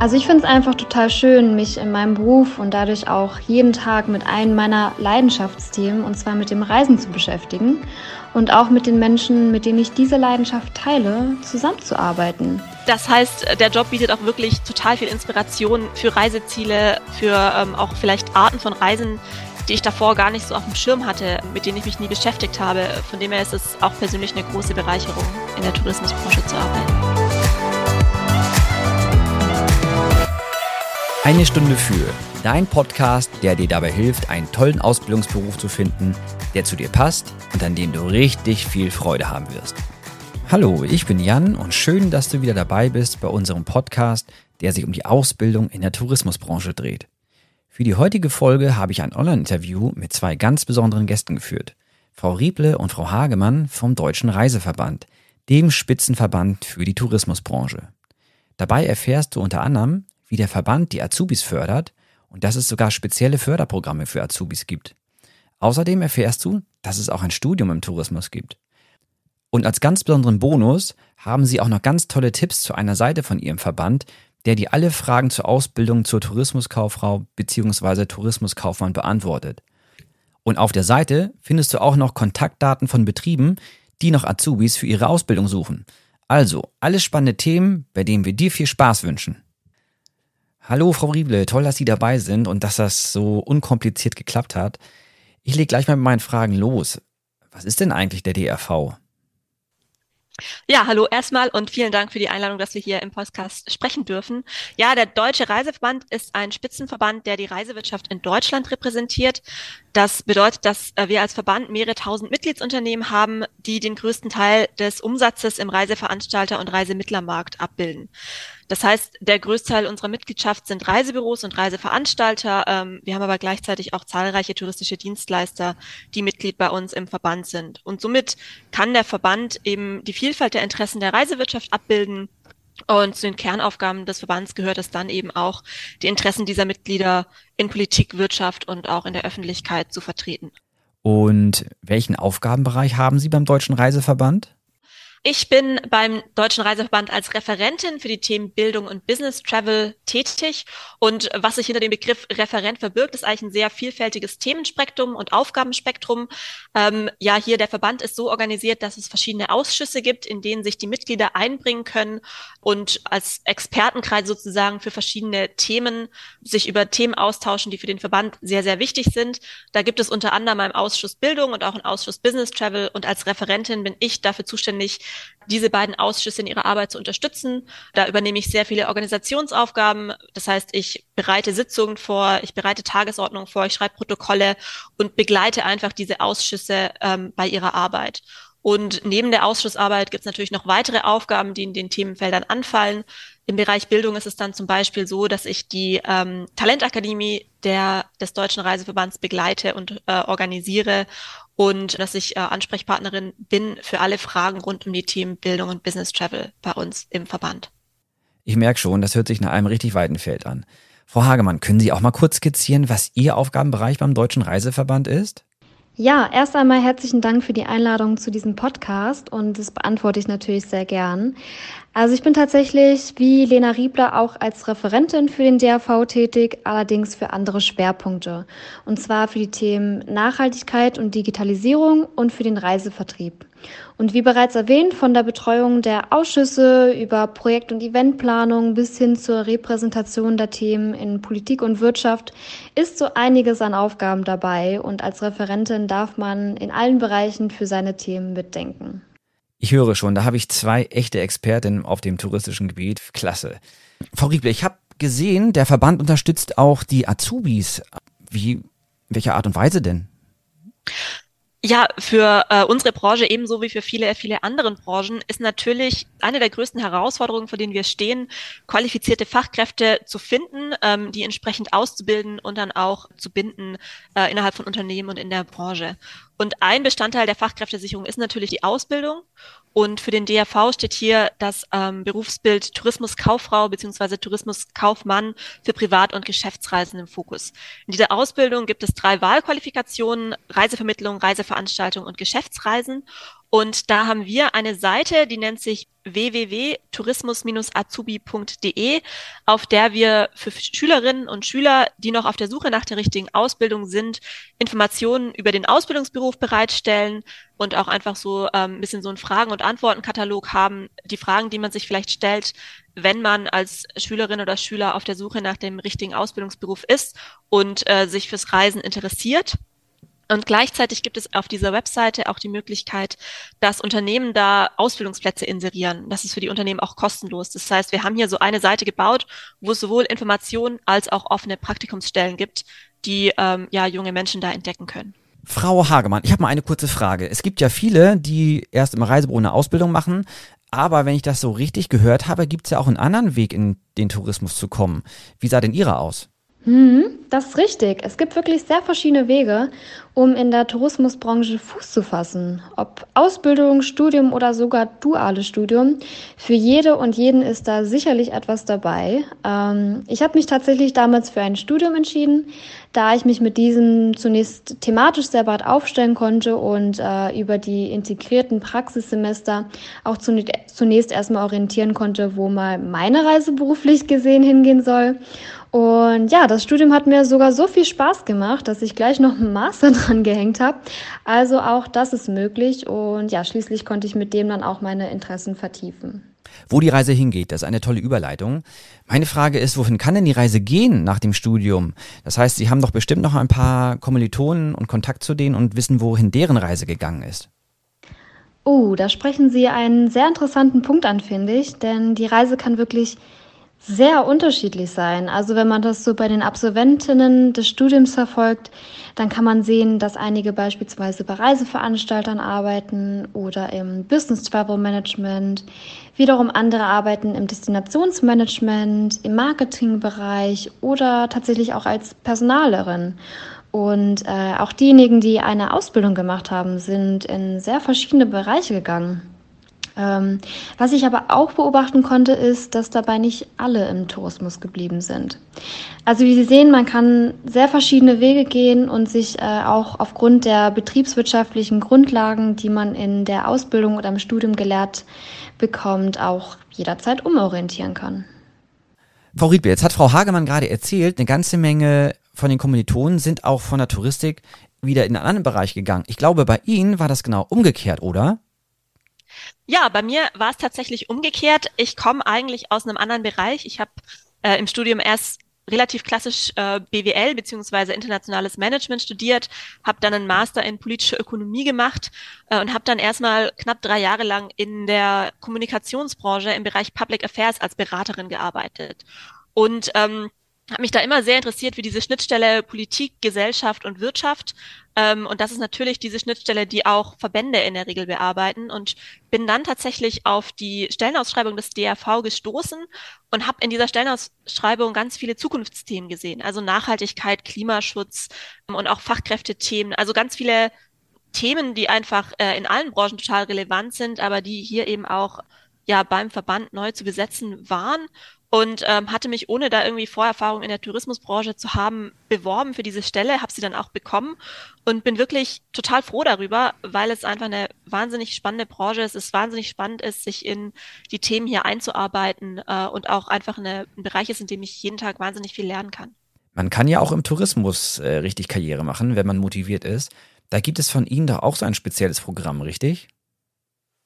Also ich finde es einfach total schön, mich in meinem Beruf und dadurch auch jeden Tag mit einem meiner Leidenschaftsthemen, und zwar mit dem Reisen zu beschäftigen und auch mit den Menschen, mit denen ich diese Leidenschaft teile, zusammenzuarbeiten. Das heißt, der Job bietet auch wirklich total viel Inspiration für Reiseziele, für ähm, auch vielleicht Arten von Reisen, die ich davor gar nicht so auf dem Schirm hatte, mit denen ich mich nie beschäftigt habe. Von dem her ist es auch persönlich eine große Bereicherung, in der Tourismusbranche zu arbeiten. Eine Stunde für dein Podcast, der dir dabei hilft, einen tollen Ausbildungsberuf zu finden, der zu dir passt und an dem du richtig viel Freude haben wirst. Hallo, ich bin Jan und schön, dass du wieder dabei bist bei unserem Podcast, der sich um die Ausbildung in der Tourismusbranche dreht. Für die heutige Folge habe ich ein Online-Interview mit zwei ganz besonderen Gästen geführt. Frau Rieble und Frau Hagemann vom Deutschen Reiseverband, dem Spitzenverband für die Tourismusbranche. Dabei erfährst du unter anderem, wie der Verband die Azubis fördert und dass es sogar spezielle Förderprogramme für Azubis gibt. Außerdem erfährst du, dass es auch ein Studium im Tourismus gibt. Und als ganz besonderen Bonus haben sie auch noch ganz tolle Tipps zu einer Seite von ihrem Verband, der dir alle Fragen zur Ausbildung zur Tourismuskauffrau bzw. Tourismuskaufmann beantwortet. Und auf der Seite findest du auch noch Kontaktdaten von Betrieben, die noch Azubis für ihre Ausbildung suchen. Also, alles spannende Themen, bei denen wir dir viel Spaß wünschen. Hallo, Frau Rieble, toll, dass Sie dabei sind und dass das so unkompliziert geklappt hat. Ich lege gleich mal mit meinen Fragen los. Was ist denn eigentlich der DRV? Ja, hallo erstmal und vielen Dank für die Einladung, dass wir hier im Podcast sprechen dürfen. Ja, der Deutsche Reiseverband ist ein Spitzenverband, der die Reisewirtschaft in Deutschland repräsentiert. Das bedeutet, dass äh, wir als Verband mehrere tausend Mitgliedsunternehmen haben, die den größten Teil des Umsatzes im Reiseveranstalter- und Reisemittlermarkt abbilden. Das heißt, der Größteil unserer Mitgliedschaft sind Reisebüros und Reiseveranstalter. Ähm, wir haben aber gleichzeitig auch zahlreiche touristische Dienstleister, die Mitglied bei uns im Verband sind. Und somit kann der Verband eben die Vielfalt der Interessen der Reisewirtschaft abbilden. Und zu den Kernaufgaben des Verbands gehört es dann eben auch, die Interessen dieser Mitglieder in Politik, Wirtschaft und auch in der Öffentlichkeit zu vertreten. Und welchen Aufgabenbereich haben Sie beim Deutschen Reiseverband? Ich bin beim Deutschen Reiseverband als Referentin für die Themen Bildung und Business Travel tätig. Und was sich hinter dem Begriff Referent verbirgt, ist eigentlich ein sehr vielfältiges Themenspektrum und Aufgabenspektrum. Ähm, ja, hier der Verband ist so organisiert, dass es verschiedene Ausschüsse gibt, in denen sich die Mitglieder einbringen können und als Expertenkreis sozusagen für verschiedene Themen sich über Themen austauschen, die für den Verband sehr, sehr wichtig sind. Da gibt es unter anderem einen Ausschuss Bildung und auch einen Ausschuss Business Travel. Und als Referentin bin ich dafür zuständig, diese beiden Ausschüsse in ihrer Arbeit zu unterstützen. Da übernehme ich sehr viele Organisationsaufgaben. Das heißt, ich bereite Sitzungen vor, ich bereite Tagesordnungen vor, ich schreibe Protokolle und begleite einfach diese Ausschüsse ähm, bei ihrer Arbeit. Und neben der Ausschussarbeit gibt es natürlich noch weitere Aufgaben, die in den Themenfeldern anfallen. Im Bereich Bildung ist es dann zum Beispiel so, dass ich die ähm, Talentakademie der, des Deutschen Reiseverbands begleite und äh, organisiere und dass ich äh, Ansprechpartnerin bin für alle Fragen rund um die Themen Bildung und Business Travel bei uns im Verband. Ich merke schon, das hört sich nach einem richtig weiten Feld an. Frau Hagemann, können Sie auch mal kurz skizzieren, was Ihr Aufgabenbereich beim Deutschen Reiseverband ist? Ja, erst einmal herzlichen Dank für die Einladung zu diesem Podcast und das beantworte ich natürlich sehr gern. Also ich bin tatsächlich wie Lena Riebler auch als Referentin für den DAV tätig, allerdings für andere Schwerpunkte. Und zwar für die Themen Nachhaltigkeit und Digitalisierung und für den Reisevertrieb. Und wie bereits erwähnt, von der Betreuung der Ausschüsse über Projekt- und Eventplanung bis hin zur Repräsentation der Themen in Politik und Wirtschaft ist so einiges an Aufgaben dabei und als Referentin darf man in allen Bereichen für seine Themen mitdenken. Ich höre schon, da habe ich zwei echte Expertinnen auf dem touristischen Gebiet. Klasse. Frau Rieble, ich habe gesehen, der Verband unterstützt auch die Azubis. Wie, welcher Art und Weise denn? Ja, für äh, unsere Branche ebenso wie für viele, viele anderen Branchen ist natürlich eine der größten Herausforderungen, vor denen wir stehen, qualifizierte Fachkräfte zu finden, ähm, die entsprechend auszubilden und dann auch zu binden äh, innerhalb von Unternehmen und in der Branche. Und ein Bestandteil der Fachkräftesicherung ist natürlich die Ausbildung. Und für den DRV steht hier das ähm, Berufsbild Tourismuskauffrau bzw. Tourismuskaufmann für Privat- und Geschäftsreisen im Fokus. In dieser Ausbildung gibt es drei Wahlqualifikationen, Reisevermittlung, Reiseveranstaltung und Geschäftsreisen. Und da haben wir eine Seite, die nennt sich www.tourismus-azubi.de, auf der wir für Schülerinnen und Schüler, die noch auf der Suche nach der richtigen Ausbildung sind, Informationen über den Ausbildungsberuf bereitstellen und auch einfach so ähm, ein bisschen so einen Fragen- und Antwortenkatalog haben, die Fragen, die man sich vielleicht stellt, wenn man als Schülerin oder Schüler auf der Suche nach dem richtigen Ausbildungsberuf ist und äh, sich fürs Reisen interessiert. Und gleichzeitig gibt es auf dieser Webseite auch die Möglichkeit, dass Unternehmen da Ausbildungsplätze inserieren. Das ist für die Unternehmen auch kostenlos. Das heißt, wir haben hier so eine Seite gebaut, wo es sowohl Informationen als auch offene Praktikumsstellen gibt, die ähm, ja junge Menschen da entdecken können. Frau Hagemann, ich habe mal eine kurze Frage. Es gibt ja viele, die erst im Reisebüro eine Ausbildung machen, aber wenn ich das so richtig gehört habe, gibt es ja auch einen anderen Weg, in den Tourismus zu kommen. Wie sah denn Ihrer aus? Hm, das ist richtig. Es gibt wirklich sehr verschiedene Wege, um in der Tourismusbranche Fuß zu fassen. Ob Ausbildung, Studium oder sogar duales Studium. Für jede und jeden ist da sicherlich etwas dabei. Ähm, ich habe mich tatsächlich damals für ein Studium entschieden, da ich mich mit diesem zunächst thematisch sehr weit aufstellen konnte und äh, über die integrierten Praxissemester auch zunächst erstmal orientieren konnte, wo mal meine Reise beruflich gesehen hingehen soll. Und ja, das Studium hat mir sogar so viel Spaß gemacht, dass ich gleich noch einen Master dran gehängt habe. Also auch das ist möglich und ja, schließlich konnte ich mit dem dann auch meine Interessen vertiefen. Wo die Reise hingeht, das ist eine tolle Überleitung. Meine Frage ist, wohin kann denn die Reise gehen nach dem Studium? Das heißt, Sie haben doch bestimmt noch ein paar Kommilitonen und Kontakt zu denen und wissen, wohin deren Reise gegangen ist. Oh, da sprechen Sie einen sehr interessanten Punkt an, finde ich, denn die Reise kann wirklich sehr unterschiedlich sein. Also wenn man das so bei den Absolventinnen des Studiums verfolgt, dann kann man sehen, dass einige beispielsweise bei Reiseveranstaltern arbeiten oder im Business Travel Management, wiederum andere arbeiten im Destinationsmanagement, im Marketingbereich oder tatsächlich auch als Personalerin. Und äh, auch diejenigen, die eine Ausbildung gemacht haben, sind in sehr verschiedene Bereiche gegangen. Ähm, was ich aber auch beobachten konnte, ist, dass dabei nicht alle im Tourismus geblieben sind. Also wie Sie sehen, man kann sehr verschiedene Wege gehen und sich äh, auch aufgrund der betriebswirtschaftlichen Grundlagen, die man in der Ausbildung oder im Studium gelehrt bekommt, auch jederzeit umorientieren kann. Frau Riedbe, jetzt hat Frau Hagemann gerade erzählt, eine ganze Menge von den Kommilitonen sind auch von der Touristik wieder in einen anderen Bereich gegangen. Ich glaube, bei Ihnen war das genau umgekehrt, oder? Ja, bei mir war es tatsächlich umgekehrt. Ich komme eigentlich aus einem anderen Bereich. Ich habe äh, im Studium erst relativ klassisch äh, BWL beziehungsweise internationales Management studiert, habe dann einen Master in politische Ökonomie gemacht äh, und habe dann erstmal knapp drei Jahre lang in der Kommunikationsbranche im Bereich Public Affairs als Beraterin gearbeitet. Und ähm, habe mich da immer sehr interessiert, wie diese Schnittstelle Politik, Gesellschaft und Wirtschaft. Ähm, und das ist natürlich diese Schnittstelle, die auch Verbände in der Regel bearbeiten. Und bin dann tatsächlich auf die Stellenausschreibung des DRV gestoßen und habe in dieser Stellenausschreibung ganz viele Zukunftsthemen gesehen. Also Nachhaltigkeit, Klimaschutz ähm, und auch Fachkräftethemen. Also ganz viele Themen, die einfach äh, in allen Branchen total relevant sind, aber die hier eben auch ja beim Verband neu zu besetzen waren und ähm, hatte mich, ohne da irgendwie Vorerfahrung in der Tourismusbranche zu haben, beworben für diese Stelle, habe sie dann auch bekommen und bin wirklich total froh darüber, weil es einfach eine wahnsinnig spannende Branche ist, es wahnsinnig spannend ist, sich in die Themen hier einzuarbeiten äh, und auch einfach eine, ein Bereich ist, in dem ich jeden Tag wahnsinnig viel lernen kann. Man kann ja auch im Tourismus äh, richtig Karriere machen, wenn man motiviert ist. Da gibt es von Ihnen doch auch so ein spezielles Programm, richtig?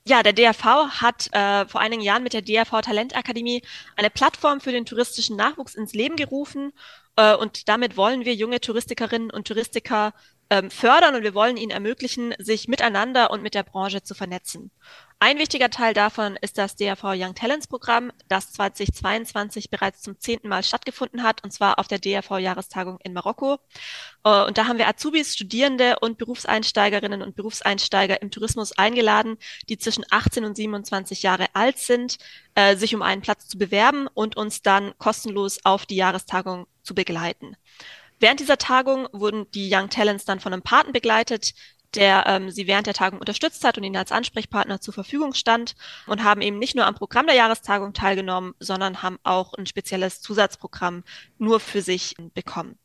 Ja, der DRV hat äh, vor einigen Jahren mit der DRV Talentakademie eine Plattform für den touristischen Nachwuchs ins Leben gerufen. Äh, und damit wollen wir junge Touristikerinnen und Touristiker ähm, fördern und wir wollen ihnen ermöglichen, sich miteinander und mit der Branche zu vernetzen. Ein wichtiger Teil davon ist das DRV Young Talents Programm, das 2022 bereits zum zehnten Mal stattgefunden hat, und zwar auf der DRV Jahrestagung in Marokko. Äh, und da haben wir Azubis, Studierende und Berufseinsteigerinnen und Berufseinsteiger im Tourismus eingeladen, die zwischen 18 und 27 Jahre alt sind, äh, sich um einen Platz zu bewerben und uns dann kostenlos auf die Jahrestagung zu begleiten. Während dieser Tagung wurden die Young Talents dann von einem Paten begleitet, der ähm, sie während der Tagung unterstützt hat und ihnen als Ansprechpartner zur Verfügung stand und haben eben nicht nur am Programm der Jahrestagung teilgenommen, sondern haben auch ein spezielles Zusatzprogramm nur für sich bekommen.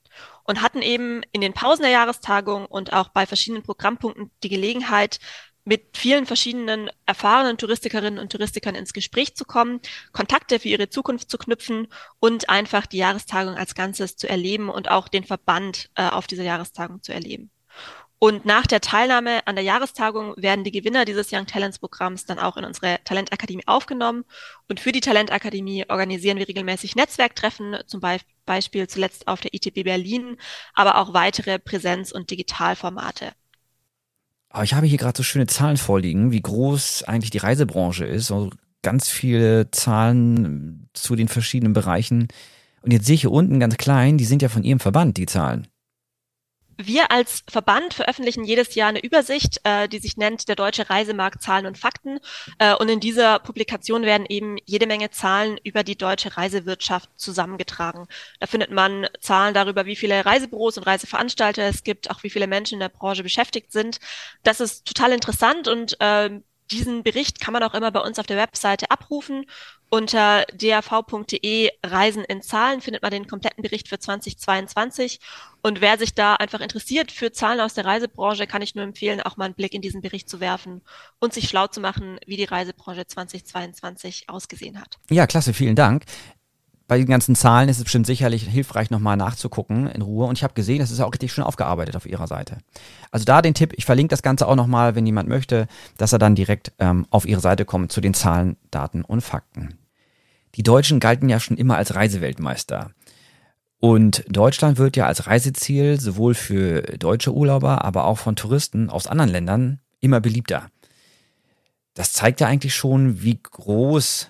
Und hatten eben in den Pausen der Jahrestagung und auch bei verschiedenen Programmpunkten die Gelegenheit, mit vielen verschiedenen erfahrenen Touristikerinnen und Touristikern ins Gespräch zu kommen, Kontakte für ihre Zukunft zu knüpfen und einfach die Jahrestagung als Ganzes zu erleben und auch den Verband äh, auf dieser Jahrestagung zu erleben. Und nach der Teilnahme an der Jahrestagung werden die Gewinner dieses Young Talents Programms dann auch in unsere Talentakademie aufgenommen. Und für die Talentakademie organisieren wir regelmäßig Netzwerktreffen, zum Beispiel zuletzt auf der ITB Berlin, aber auch weitere Präsenz- und Digitalformate. Aber ich habe hier gerade so schöne Zahlen vorliegen, wie groß eigentlich die Reisebranche ist. Also ganz viele Zahlen zu den verschiedenen Bereichen. Und jetzt sehe ich hier unten ganz klein, die sind ja von Ihrem Verband, die Zahlen. Wir als Verband veröffentlichen jedes Jahr eine Übersicht, äh, die sich nennt der Deutsche Reisemarkt Zahlen und Fakten. Äh, und in dieser Publikation werden eben jede Menge Zahlen über die deutsche Reisewirtschaft zusammengetragen. Da findet man Zahlen darüber, wie viele Reisebüros und Reiseveranstalter es gibt, auch wie viele Menschen in der Branche beschäftigt sind. Das ist total interessant und äh, diesen Bericht kann man auch immer bei uns auf der Webseite abrufen. Unter dav.de Reisen in Zahlen findet man den kompletten Bericht für 2022. Und wer sich da einfach interessiert für Zahlen aus der Reisebranche, kann ich nur empfehlen, auch mal einen Blick in diesen Bericht zu werfen und sich schlau zu machen, wie die Reisebranche 2022 ausgesehen hat. Ja, klasse, vielen Dank bei den ganzen Zahlen ist es bestimmt sicherlich hilfreich, nochmal nachzugucken in Ruhe. Und ich habe gesehen, das ist auch richtig schön aufgearbeitet auf Ihrer Seite. Also da den Tipp, ich verlinke das Ganze auch nochmal, wenn jemand möchte, dass er dann direkt ähm, auf Ihre Seite kommt zu den Zahlen, Daten und Fakten. Die Deutschen galten ja schon immer als Reiseweltmeister. Und Deutschland wird ja als Reiseziel sowohl für deutsche Urlauber, aber auch von Touristen aus anderen Ländern immer beliebter. Das zeigt ja eigentlich schon, wie groß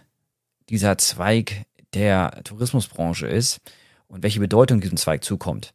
dieser Zweig der Tourismusbranche ist und welche Bedeutung diesem Zweig zukommt.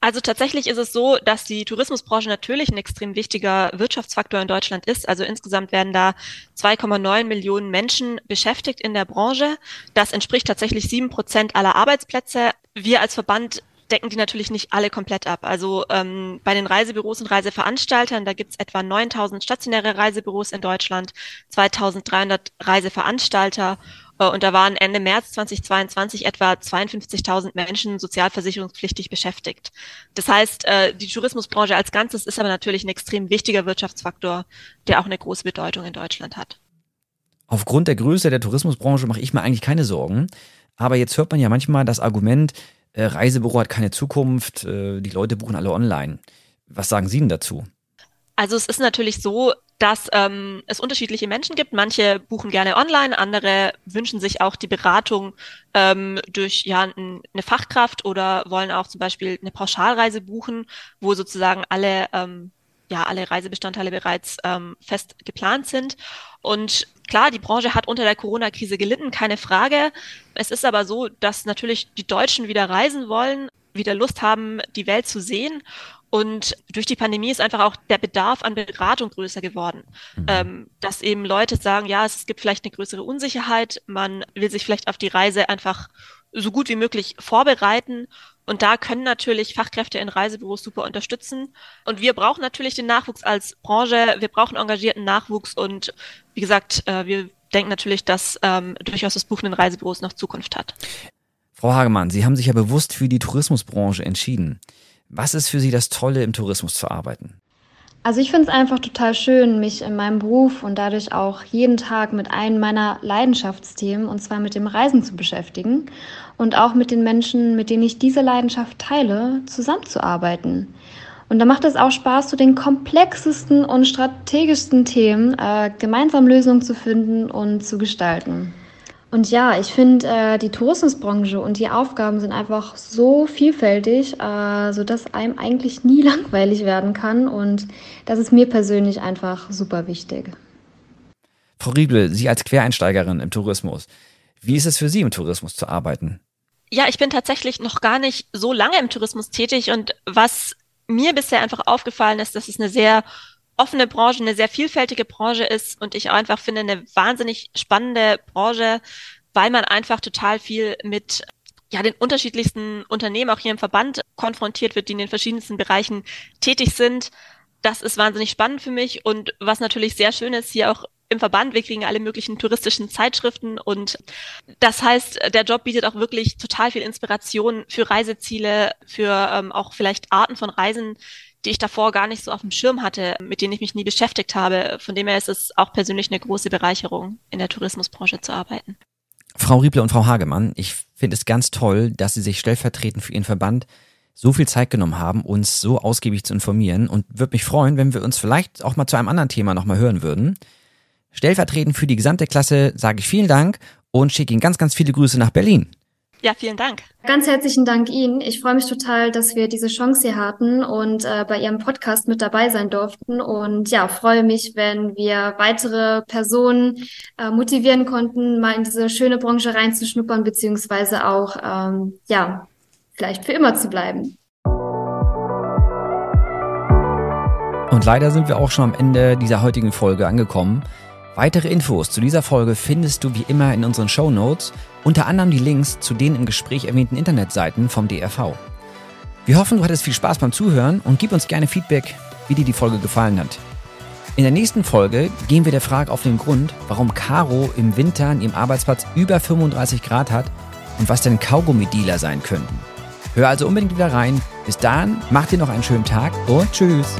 Also tatsächlich ist es so, dass die Tourismusbranche natürlich ein extrem wichtiger Wirtschaftsfaktor in Deutschland ist. Also insgesamt werden da 2,9 Millionen Menschen beschäftigt in der Branche. Das entspricht tatsächlich sieben Prozent aller Arbeitsplätze. Wir als Verband decken die natürlich nicht alle komplett ab. Also ähm, bei den Reisebüros und Reiseveranstaltern, da gibt's etwa 9000 stationäre Reisebüros in Deutschland, 2300 Reiseveranstalter und da waren Ende März 2022 etwa 52.000 Menschen sozialversicherungspflichtig beschäftigt. Das heißt, äh, die Tourismusbranche als Ganzes ist aber natürlich ein extrem wichtiger Wirtschaftsfaktor, der auch eine große Bedeutung in Deutschland hat. Aufgrund der Größe der Tourismusbranche mache ich mir eigentlich keine Sorgen. Aber jetzt hört man ja manchmal das Argument, äh, Reisebüro hat keine Zukunft, die Leute buchen alle online. Was sagen Sie denn dazu? Also es ist natürlich so, dass ähm, es unterschiedliche Menschen gibt. Manche buchen gerne online, andere wünschen sich auch die Beratung ähm, durch ja eine Fachkraft oder wollen auch zum Beispiel eine Pauschalreise buchen, wo sozusagen alle ähm, ja alle Reisebestandteile bereits ähm, fest geplant sind. Und klar, die Branche hat unter der Corona-Krise gelitten, keine Frage. Es ist aber so, dass natürlich die Deutschen wieder reisen wollen, wieder Lust haben, die Welt zu sehen. Und durch die Pandemie ist einfach auch der Bedarf an Beratung größer geworden. Mhm. Ähm, dass eben Leute sagen, ja, es gibt vielleicht eine größere Unsicherheit, man will sich vielleicht auf die Reise einfach so gut wie möglich vorbereiten. Und da können natürlich Fachkräfte in Reisebüros super unterstützen. Und wir brauchen natürlich den Nachwuchs als Branche. Wir brauchen engagierten Nachwuchs. Und wie gesagt, äh, wir denken natürlich, dass ähm, durchaus das Buchen in Reisebüros noch Zukunft hat. Frau Hagemann, Sie haben sich ja bewusst für die Tourismusbranche entschieden. Was ist für Sie das Tolle im Tourismus zu arbeiten? Also ich finde es einfach total schön, mich in meinem Beruf und dadurch auch jeden Tag mit einem meiner Leidenschaftsthemen, und zwar mit dem Reisen zu beschäftigen und auch mit den Menschen, mit denen ich diese Leidenschaft teile, zusammenzuarbeiten. Und da macht es auch Spaß, zu den komplexesten und strategischsten Themen äh, gemeinsam Lösungen zu finden und zu gestalten. Und ja, ich finde, äh, die Tourismusbranche und die Aufgaben sind einfach so vielfältig, äh, sodass einem eigentlich nie langweilig werden kann. Und das ist mir persönlich einfach super wichtig. Frau Riebel, Sie als Quereinsteigerin im Tourismus, wie ist es für Sie im Tourismus zu arbeiten? Ja, ich bin tatsächlich noch gar nicht so lange im Tourismus tätig und was mir bisher einfach aufgefallen ist, dass es eine sehr offene Branche, eine sehr vielfältige Branche ist und ich auch einfach finde, eine wahnsinnig spannende Branche, weil man einfach total viel mit ja, den unterschiedlichsten Unternehmen auch hier im Verband konfrontiert wird, die in den verschiedensten Bereichen tätig sind. Das ist wahnsinnig spannend für mich und was natürlich sehr schön ist, hier auch im Verband, wir kriegen alle möglichen touristischen Zeitschriften und das heißt, der Job bietet auch wirklich total viel Inspiration für Reiseziele, für ähm, auch vielleicht Arten von Reisen, die ich davor gar nicht so auf dem Schirm hatte, mit denen ich mich nie beschäftigt habe. Von dem her ist es auch persönlich eine große Bereicherung, in der Tourismusbranche zu arbeiten. Frau Rieble und Frau Hagemann, ich finde es ganz toll, dass Sie sich stellvertretend für Ihren Verband so viel Zeit genommen haben, uns so ausgiebig zu informieren und würde mich freuen, wenn wir uns vielleicht auch mal zu einem anderen Thema nochmal hören würden. Stellvertretend für die gesamte Klasse sage ich vielen Dank und schicke Ihnen ganz, ganz viele Grüße nach Berlin. Ja, vielen Dank. Ganz herzlichen Dank Ihnen. Ich freue mich total, dass wir diese Chance hier hatten und äh, bei Ihrem Podcast mit dabei sein durften. Und ja, freue mich, wenn wir weitere Personen äh, motivieren konnten, mal in diese schöne Branche reinzuschnuppern, beziehungsweise auch, ähm, ja, vielleicht für immer zu bleiben. Und leider sind wir auch schon am Ende dieser heutigen Folge angekommen. Weitere Infos zu dieser Folge findest du wie immer in unseren Show Notes, unter anderem die Links zu den im Gespräch erwähnten Internetseiten vom DRV. Wir hoffen, du hattest viel Spaß beim Zuhören und gib uns gerne Feedback, wie dir die Folge gefallen hat. In der nächsten Folge gehen wir der Frage auf den Grund, warum Caro im Winter an ihrem Arbeitsplatz über 35 Grad hat und was denn Kaugummi-Dealer sein könnten. Hör also unbedingt wieder rein. Bis dahin, mach dir noch einen schönen Tag und tschüss.